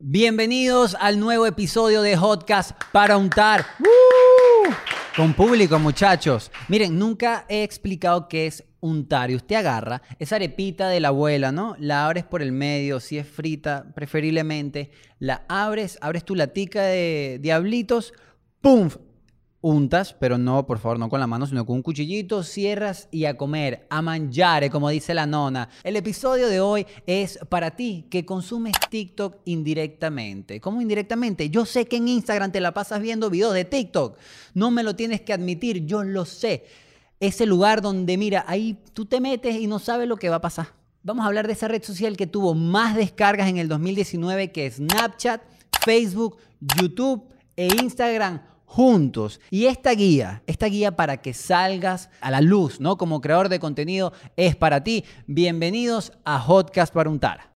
Bienvenidos al nuevo episodio de Hotcast para untar. ¡Woo! Con público, muchachos. Miren, nunca he explicado qué es untar. Y usted agarra esa arepita de la abuela, ¿no? La abres por el medio, si es frita, preferiblemente. La abres, abres tu latica de diablitos, ¡pum! Untas, pero no, por favor, no con la mano, sino con un cuchillito, cierras y a comer, a mangiare, como dice la nona. El episodio de hoy es para ti que consumes TikTok indirectamente. ¿Cómo indirectamente? Yo sé que en Instagram te la pasas viendo videos de TikTok. No me lo tienes que admitir, yo lo sé. Ese lugar donde, mira, ahí tú te metes y no sabes lo que va a pasar. Vamos a hablar de esa red social que tuvo más descargas en el 2019 que Snapchat, Facebook, YouTube e Instagram juntos. Y esta guía, esta guía para que salgas a la luz, ¿no? Como creador de contenido es para ti. Bienvenidos a Hotcast para untar.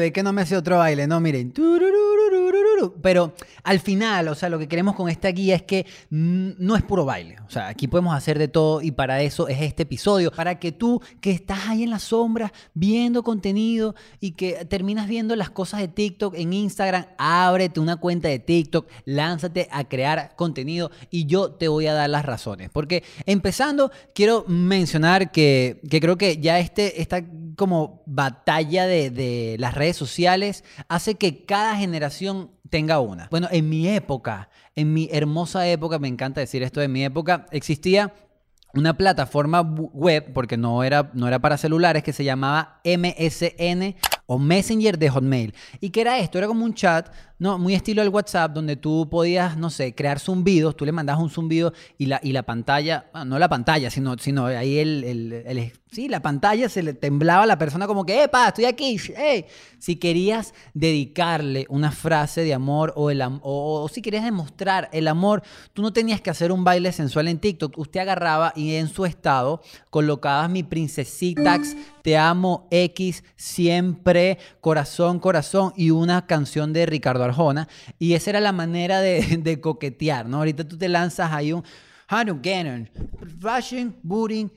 Ve que no me hace otro baile, no, miren. Pero al final, o sea, lo que queremos con esta guía es que no es puro baile. O sea, aquí podemos hacer de todo y para eso es este episodio. Para que tú, que estás ahí en la sombra viendo contenido y que terminas viendo las cosas de TikTok en Instagram, ábrete una cuenta de TikTok, lánzate a crear contenido y yo te voy a dar las razones. Porque empezando, quiero mencionar que, que creo que ya este, esta como batalla de, de las redes sociales hace que cada generación tenga una. Bueno, en mi época, en mi hermosa época, me encanta decir esto de mi época, existía una plataforma web, porque no era, no era para celulares, que se llamaba MSN o Messenger de Hotmail. ¿Y qué era esto? Era como un chat, ¿no? Muy estilo del WhatsApp, donde tú podías, no sé, crear zumbidos, tú le mandabas un zumbido y la, y la pantalla, bueno, no la pantalla, sino, sino ahí el, el- el- sí, la pantalla se le temblaba a la persona como que, ¡epa, estoy aquí! ¡Ey! Si querías dedicarle una frase de amor o, el, am- o, o si querías demostrar el amor, tú no tenías que hacer un baile sensual en TikTok. Usted agarraba y en su estado colocabas mi princesitax, te amo X, siempre, corazón, corazón y una canción de Ricardo Arjona. Y esa era la manera de, coquetear, ¿no? Ahorita tú te lanzas ahí un...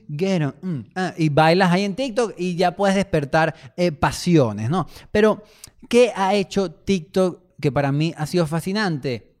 Get on. Mm, ah, y bailas ahí en TikTok y ya puedes despertar eh, pasiones, ¿no? Pero, ¿qué ha hecho TikTok que para mí ha sido fascinante?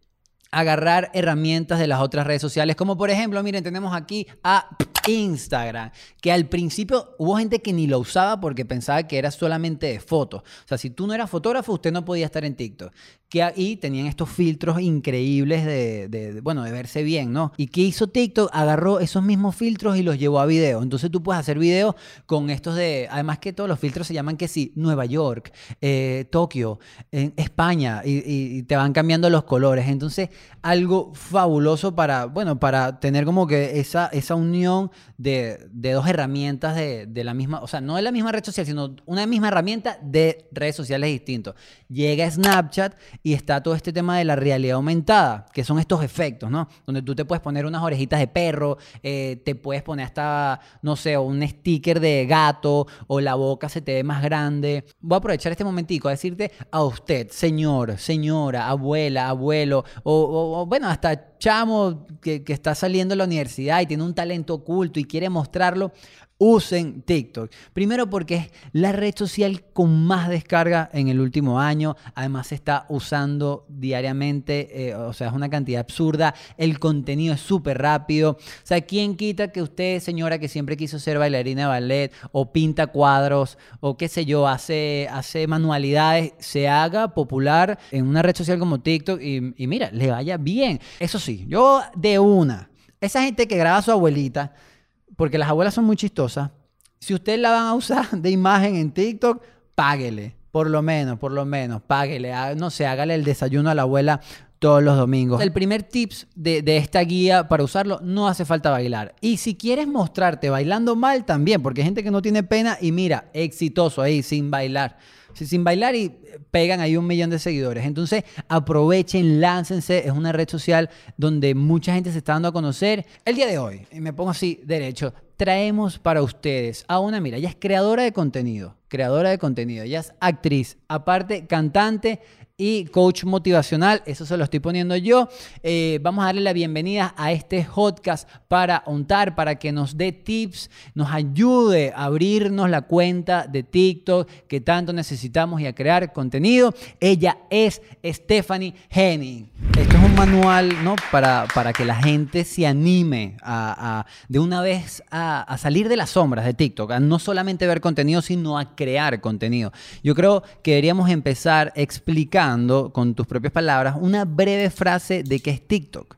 Agarrar herramientas de las otras redes sociales, como por ejemplo, miren, tenemos aquí a Instagram, que al principio hubo gente que ni lo usaba porque pensaba que era solamente de fotos. O sea, si tú no eras fotógrafo, usted no podía estar en TikTok. Que ahí tenían estos filtros increíbles de, bueno, de verse bien, ¿no? ¿Y qué hizo TikTok? Agarró esos mismos filtros y los llevó a video. Entonces tú puedes hacer videos con estos de, además que todos los filtros se llaman que sí, Nueva York, eh, Tokio, España, y, y- y te van cambiando los colores. Entonces, algo fabuloso para, bueno, para tener como que esa, esa unión de, dos herramientas de, de la misma, o sea, no de la misma red social, sino una misma herramienta de redes sociales distintos. Llega Snapchat y está todo este tema de la realidad aumentada, que son estos efectos, ¿no? Donde tú te puedes poner unas orejitas de perro, eh, te puedes poner hasta, no sé, un sticker de gato o la boca se te ve más grande. Voy a aprovechar este momentico a decirte a usted, señor, señora, abuela, abuelo, o, bueno, hasta chamo que, que está saliendo de la universidad y tiene un talento oculto y quiere mostrarlo, usen TikTok. Primero porque es la red social con más descarga en el último año. Además se está usando diariamente, eh, o sea, es una cantidad absurda. El contenido es súper rápido. O sea, ¿quién quita que usted, señora, que siempre quiso ser bailarina de ballet o pinta cuadros o qué sé yo, hace, hace manualidades, se haga popular en una red social como TikTok y, y mira, le vaya bien? Eso sí, yo de una. Esa gente que graba a su abuelita, porque las abuelas son muy chistosas. Si usted la van a usar de imagen en TikTok, páguele. Por lo menos, por lo menos, páguele. No sé, hágale el desayuno a la abuela todos los domingos. El primer tips de, de esta guía para usarlo, no hace falta bailar. Y si quieres mostrarte bailando mal, también, porque hay gente que no tiene pena y mira, exitoso ahí, sin bailar. sin bailar y pegan ahí un millón de seguidores. Entonces, aprovechen, láncense. Es una red social donde mucha gente se está dando a conocer. El día de hoy, y me pongo así derecho, traemos para ustedes a una, mira, ella es creadora de contenido, creadora de contenido, ella es actriz, aparte cantante y coach motivacional. Eso se lo estoy poniendo yo. Eh, vamos a darle la bienvenida a este podcast para untar, para que nos dé tips, nos ayude a abrirnos la cuenta de TikTok que tanto necesitamos y a crear contenido. Ella es Stephanie Henning. Esto es un manual ¿no? para, para que la gente se anime a, de una vez a, a salir de las sombras de TikTok, a no solamente ver contenido, sino a crear contenido. Yo creo que deberíamos empezar explicando con tus propias palabras una breve frase de qué es TikTok.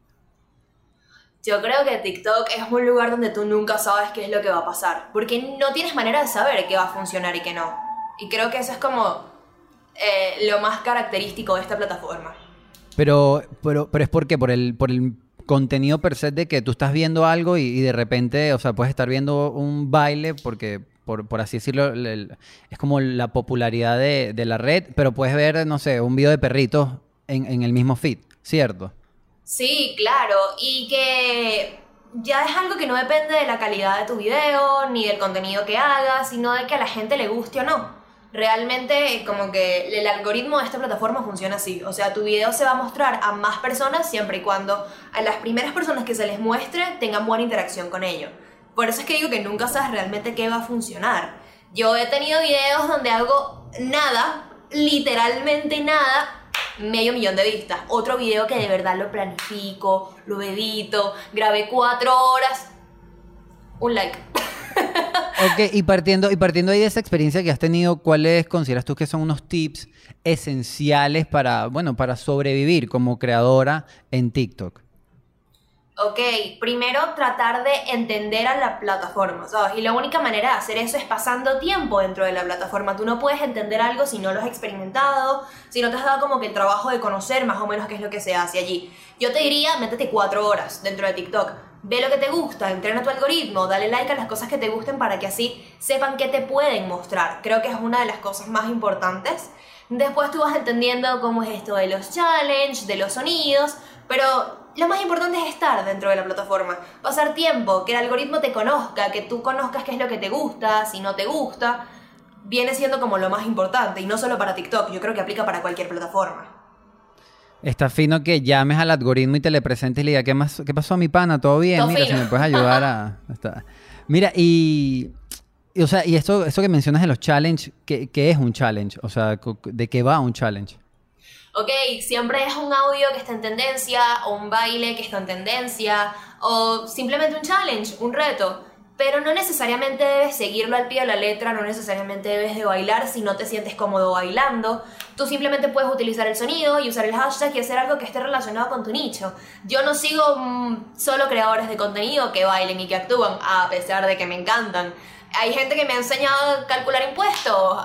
Yo creo que TikTok es un lugar donde tú nunca sabes qué es lo que va a pasar, porque no tienes manera de saber qué va a funcionar y qué no. Y creo que eso es como eh, lo más característico de esta plataforma. Pero, pero, pero es porque por el, por el contenido per se de que tú estás viendo algo y, y, de repente, o sea, puedes estar viendo un baile porque por, así decirlo, es como la popularidad de, la red, pero puedes ver, no sé, un video de perritos en, el mismo feed, ¿cierto? Sí, claro, y que ya es algo que no depende de la calidad de tu video, ni del contenido que hagas, sino de que a la gente le guste o no. Realmente como que el algoritmo de esta plataforma funciona así, o sea, tu video se va a mostrar a más personas siempre y cuando a las primeras personas que se les muestre tengan buena interacción con ello. Por eso es que digo que nunca sabes realmente qué va a funcionar. Yo he tenido videos donde hago nada, literalmente nada, medio millón de vistas. Otro video que de verdad lo planifico, lo edito, grabé cuatro horas, un like. Ok, y partiendo, y partiendo ahí de esa experiencia que has tenido, ¿cuáles consideras tú que son unos tips esenciales para, bueno, para sobrevivir como creadora en TikTok? Ok, primero tratar de entender a la plataforma. Y la única manera de hacer eso es pasando tiempo dentro de la plataforma. Tú no puedes entender algo si no lo has experimentado, si no te has dado como que el trabajo de conocer más o menos qué es lo que se hace allí. Yo te diría, métete cuatro horas dentro de TikTok. Ve lo que te gusta, entrena tu algoritmo, dale like a las cosas que te gusten para que así sepan qué te pueden mostrar. Creo que es una de las cosas más importantes. Después tú vas entendiendo cómo es esto de los challenges, de los sonidos, pero lo más importante es estar dentro de la plataforma, pasar tiempo, que el algoritmo te conozca, que tú conozcas qué es lo que te gusta, si no te gusta, viene siendo como lo más importante y no solo para TikTok, yo creo que aplica para cualquier plataforma. Está fino que llames al algoritmo y te le presentes y le digas, ¿qué, más, qué pasó a mi pana? ¿Todo bien? Mira, si me puedes ayudar a... Mira, y, o sea, y esto, esto que mencionas de los challenges, ¿qué, ¿qué es un challenge? O sea, ¿de qué va un challenge? ok, siempre es un audio que está en tendencia, o un baile que está en tendencia, o simplemente un challenge, un reto. Pero no necesariamente debes seguirlo al pie de la letra, no necesariamente debes de bailar si no te sientes cómodo bailando. Tú simplemente puedes utilizar el sonido y usar el hashtag y hacer algo que esté relacionado con tu nicho. Yo no sigo mm, solo creadores de contenido que bailen y que actúan, a pesar de que me encantan hay gente que me ha enseñado a calcular impuestos,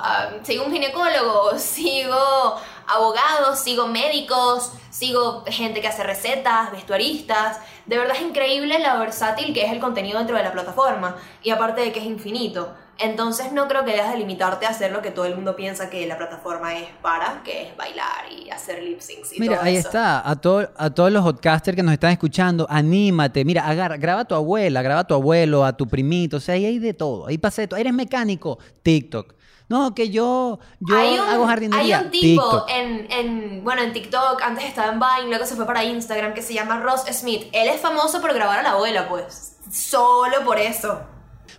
sigo un ginecólogo, sigo abogados, sigo médicos, sigo gente que hace recetas, vestuaristas. De verdad es increíble la versátil que es el contenido dentro de la plataforma y aparte de que es infinito. Entonces no creo que debas de limitarte a hacer lo que todo el mundo piensa que la plataforma es para, que es bailar y hacer lip syncs y Mira, ahí está. A, a todos los podcasters que nos están escuchando, anímate. Mira, agarra, graba a tu abuela, graba a tu abuelo, a tu primito. O sea, ahí hay de todo. Ahí pasa de todo. Eres mecánico, TikTok. No, que yo, yo hago jardinería. Hay un tipo en, en, bueno, en TikTok, antes estaba en Vine, luego se fue para Instagram, que se llama Ross Smith. Él es famoso por grabar a la abuela, pues. Solo por eso.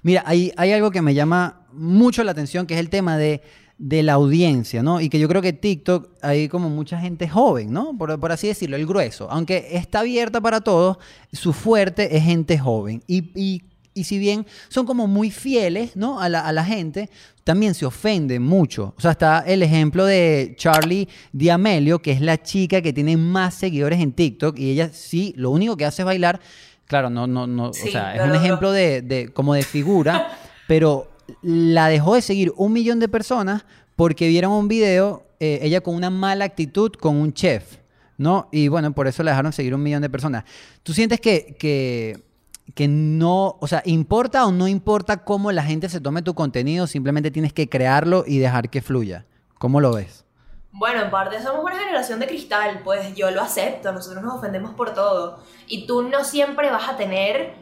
Mira, hay, hay algo que me llama mucho la atención, que es el tema de, de la audiencia, ¿no? Y que yo creo que TikTok hay como mucha gente joven, ¿no? Por, por, así decirlo, el grueso. Aunque está abierta para todos, su fuerte es gente joven. Y, y y si bien son como muy fieles ¿no? a, la, a la gente, también se ofenden mucho. O sea, está el ejemplo de Charlie D'Amelio, que es la chica que tiene más seguidores en TikTok y ella sí, lo único que hace es bailar. Claro, no, no, no, o sea, es un ejemplo de, de, como de figura, pero la dejó de seguir un millón de personas porque vieron un video, eh, ella con una mala actitud con un chef, ¿no? Y bueno, por eso la dejaron seguir un millón de personas. ¿Tú sientes que, que que no, o sea, importa o no importa cómo la gente se tome tu contenido, simplemente tienes que crearlo y dejar que fluya. ¿Cómo lo ves? Bueno, en parte somos una generación de cristal, pues yo lo acepto, nosotros nos ofendemos por todo. Y tú no siempre vas a tener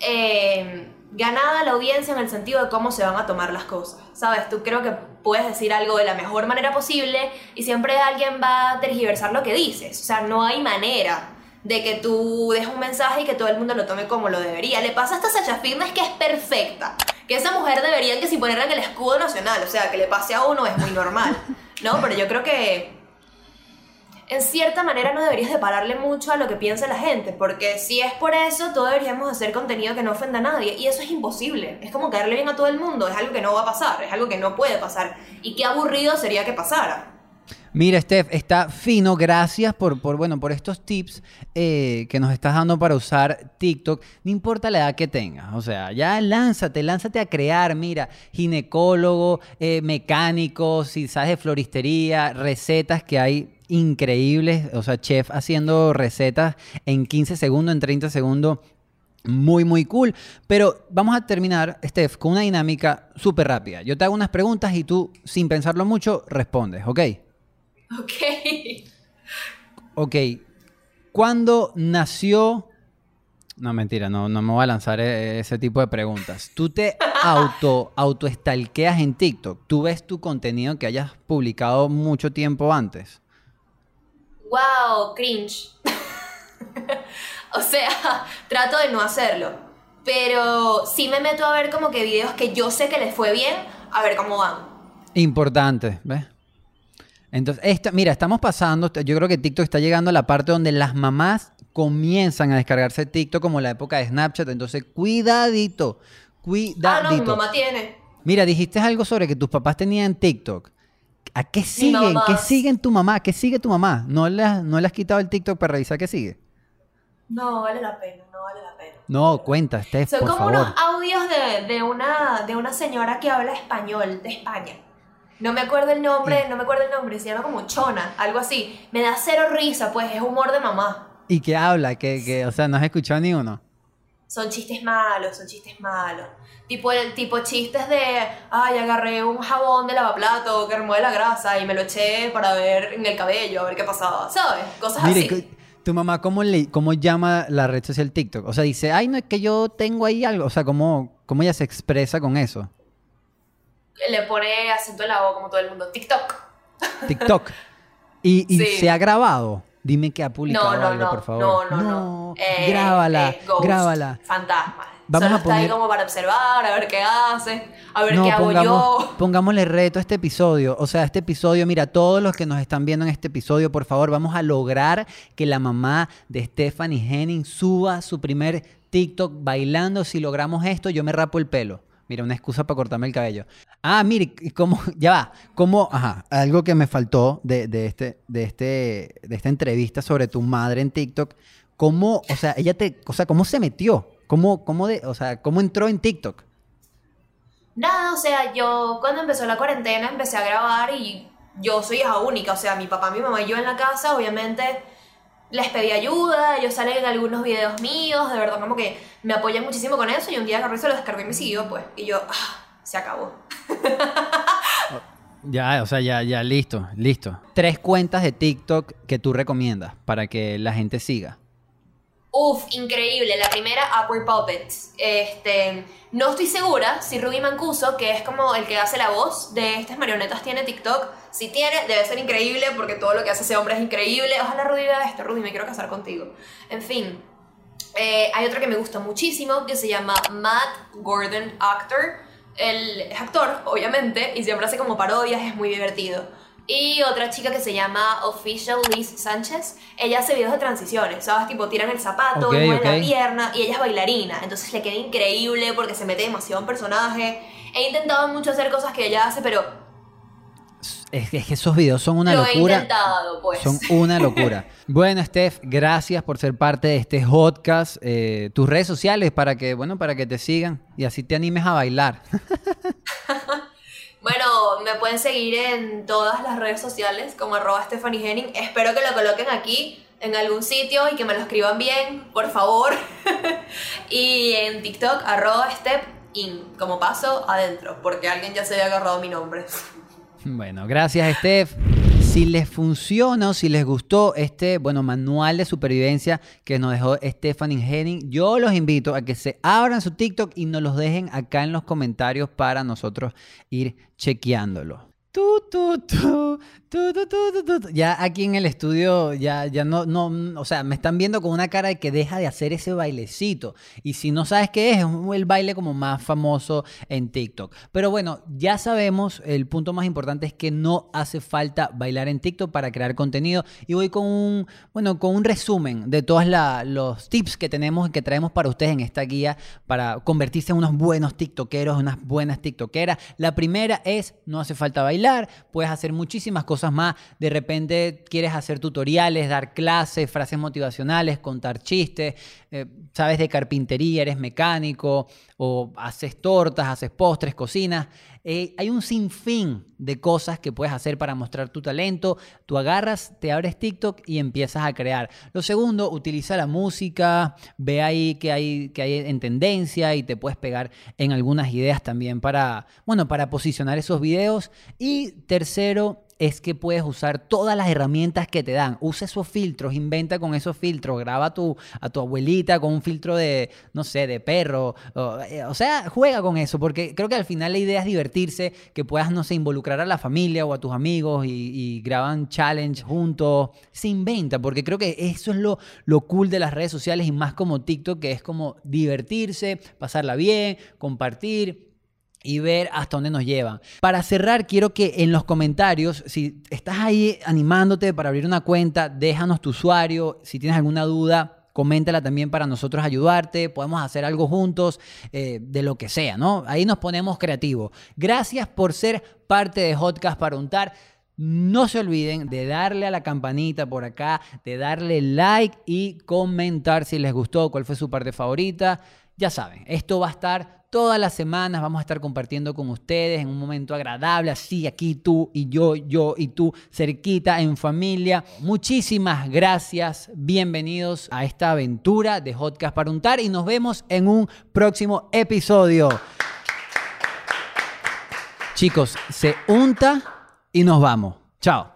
eh, ganada la audiencia en el sentido de cómo se van a tomar las cosas. ¿Sabes? Tú creo que puedes decir algo de la mejor manera posible y siempre alguien va a tergiversar lo que dices. O sea, no hay manera de que tú dejes un mensaje y que todo el mundo lo tome como lo debería. Le pasa a esta Sacha Fitness que es perfecta. Que esa mujer debería que si ponerla en el escudo nacional, o sea, que le pase a uno es muy normal. ¿No? Pero yo creo que en cierta manera no deberías de pararle mucho a lo que piensa la gente, porque si es por eso, todos deberíamos hacer contenido que no ofenda a nadie, y eso es imposible. Es como caerle bien a todo el mundo, es algo que no va a pasar, es algo que no puede pasar, y qué aburrido sería que pasara. Mira, Steph, está fino. Gracias por, por, bueno, por estos tips eh, que nos estás dando para usar TikTok. No importa la edad que tengas. O sea, ya lánzate, lánzate a crear. Mira, ginecólogo, eh, mecánico, si sabes de floristería, recetas que hay increíbles. O sea, chef haciendo recetas en 15 segundos, en 30 segundos. Muy, muy cool. Pero vamos a terminar, Steph, con una dinámica súper rápida. Yo te hago unas preguntas y tú, sin pensarlo mucho, respondes, ¿ok? Ok. Ok. ¿Cuándo nació? No, mentira, no, no me voy a lanzar e- ese tipo de preguntas. ¿Tú te auto, autoestalqueas en TikTok? ¿Tú ves tu contenido que hayas publicado mucho tiempo antes? Wow, cringe. o sea, trato de no hacerlo. Pero sí me meto a ver como que videos que yo sé que les fue bien, a ver cómo van. Importante, ¿ves? Entonces, esta, mira, estamos pasando, yo creo que TikTok está llegando a la parte donde las mamás comienzan a descargarse TikTok como la época de Snapchat, entonces cuidadito, cuidadito. Ah, no, mi mamá tiene. Mira, dijiste algo sobre que tus papás tenían TikTok. ¿A qué siguen? ¿Qué siguen tu mamá? ¿Qué sigue tu mamá? ¿No le, has, ¿No le has quitado el TikTok para revisar qué sigue? No, vale la pena, no vale la pena. No, cuenta, Steph, Son por como favor. unos audios de, de, una, de una señora que habla español de España. No me acuerdo el nombre, no me acuerdo el nombre, se llama como Chona, algo así. Me da cero risa, pues es humor de mamá. ¿Y qué habla? que que, o sea, no has escuchado ni uno. Son chistes malos, son chistes malos. Tipo el tipo chistes de, ay, agarré un jabón de lavaplato que remueve la grasa y me lo eché para ver en el cabello, a ver qué pasaba, ¿sabes? Cosas Mire, así. tu mamá, ¿cómo, le, ¿cómo llama la red social TikTok? O sea, dice, ay, no, es que yo tengo ahí algo. O sea, ¿cómo, cómo ella se expresa con eso? Le pone acento en la voz como todo el mundo. TikTok. TikTok. ¿Y, y Sí. se ha grabado? Dime que ha publicado No, no, algo, no, por favor. no, no, no. Eh, grábala, eh, ghost, grábala. Fantasma. Vamos Solo a está ahí poner- como para observar, a ver qué hace, a ver qué hago pongamos, yo. pongámosle reto a este episodio. O sea, este episodio, mira, todos los que nos están viendo en este episodio, por favor, vamos a lograr que la mamá de Stephanie Henning suba su primer TikTok bailando. Si logramos esto, yo me rapo el pelo. Mira, una excusa para cortarme el cabello. Ah, mire, cómo, ya va, cómo, ajá, algo que me faltó de, de este, de, este, de esta entrevista sobre tu madre en TikTok, cómo, o sea, ella te, o sea, cómo se metió, cómo, cómo de, o sea, cómo entró en TikTok. Nada, o sea, yo cuando empezó la cuarentena empecé a grabar y yo soy hija única, o sea, mi papá, mi mamá y yo en la casa, obviamente les pedí ayuda, ellos salen en algunos videos míos, de verdad como que me apoyan muchísimo con eso y un día y se lo descargó y me siguió, pues, y yo, ah, se acabó. Ya, o sea, ya, ya, listo, listo. Tres cuentas de TikTok que tú recomiendas para que la gente siga. Uf, increíble. La primera, Awkward Puppets. Este, no estoy segura si Ruby Mancuso, que es como el que hace la voz de estas marionetas, tiene TikTok. Si tiene, debe ser increíble porque todo lo que hace ese hombre es increíble. Ojalá Ruby vea esto. Ruby, me quiero casar contigo. En fin. Eh, hay otro que me gusta muchísimo que se llama Matt Gordon Actor. Él es actor, obviamente, y siempre hace como parodias, es muy divertido. Y otra chica que se llama Official Liz Sánchez, ella hace videos de transiciones, ¿sabes? Tipo, tiran el zapato, Ok, mueven ok. la pierna, y ella es bailarina, entonces le queda increíble porque se mete demasiado en personaje. He intentado mucho hacer cosas que ella hace, pero Es, es que esos videos son una lo he locura. intentado, pues. Son una locura. bueno, Steph, gracias por ser parte de este podcast. Eh, tus redes sociales para que, bueno, para que te sigan y así te animes a bailar. Bueno, me pueden seguir en todas las redes sociales como arroba Stephanie Henning. Espero que lo coloquen aquí en algún sitio y que me lo escriban bien, por favor. y en TikTok arroba step in, como paso adentro, porque alguien ya se había agarrado mi nombre. Bueno, gracias, Steph. Si les funciona o si les gustó este, bueno, manual de supervivencia que nos dejó Stephanie Henning, yo los invito a que se abran su TikTok y nos los dejen acá en los comentarios para nosotros ir chequeándolo. Ya aquí en el estudio, ya, ya no, no, o sea, me están viendo con una cara de que deja de hacer ese bailecito. Y si no sabes qué es, es el baile como más famoso en TikTok. Pero bueno, ya sabemos, el punto más importante es que no hace falta bailar en TikTok para crear contenido. Y voy con un, bueno, con un resumen de todos los tips que tenemos y que traemos para ustedes en esta guía para convertirse en unos buenos TikTokeros, unas buenas TikTokeras. La primera es, no hace falta bailar, puedes hacer muchísimas cosas más. De repente quieres hacer tutoriales, dar clases, frases motivacionales, contar chistes, eh, sabes de carpintería, eres mecánico o haces tortas, haces postres, cocinas. Eh, hay un sinfín de cosas que puedes hacer para mostrar tu talento. Tú agarras, te abres TikTok y empiezas a crear. Lo segundo, utiliza la música, ve ahí que hay, que hay en tendencia y te puedes pegar en algunas ideas también para, bueno, para posicionar esos videos. Y tercero, es que puedes usar todas las herramientas que te dan. Usa esos filtros, inventa con esos filtros, graba a tu, a tu abuelita con un filtro de, no sé, de perro. Eh, o, sea, juega con eso, porque creo que al final la idea es divertirse, que puedas, no sé, involucrar a la familia o a tus amigos y, graban challenge juntos. Se inventa, porque creo que eso es lo, lo cool de las redes sociales y más como TikTok, que es como divertirse, pasarla bien, compartir y ver hasta dónde nos llevan. Para cerrar, quiero que en los comentarios, si estás ahí animándote para abrir una cuenta, déjanos tu usuario. Si tienes alguna duda, coméntala también para nosotros ayudarte. Podemos hacer algo juntos, eh, de lo que sea, ¿no? Ahí nos ponemos creativos. Gracias por ser parte de Hotcast para untar. No se olviden de darle a la campanita por acá, de darle like y comentar si les gustó, cuál fue su parte favorita. Ya saben, esto va a estar todas las semanas, vamos a estar compartiendo con ustedes en un momento agradable, así aquí tú y yo, yo y tú, cerquita, en familia. Muchísimas gracias, bienvenidos a esta aventura de Hotcast para untar y nos vemos en un próximo episodio. Chicos, se unta y nos vamos. Chao.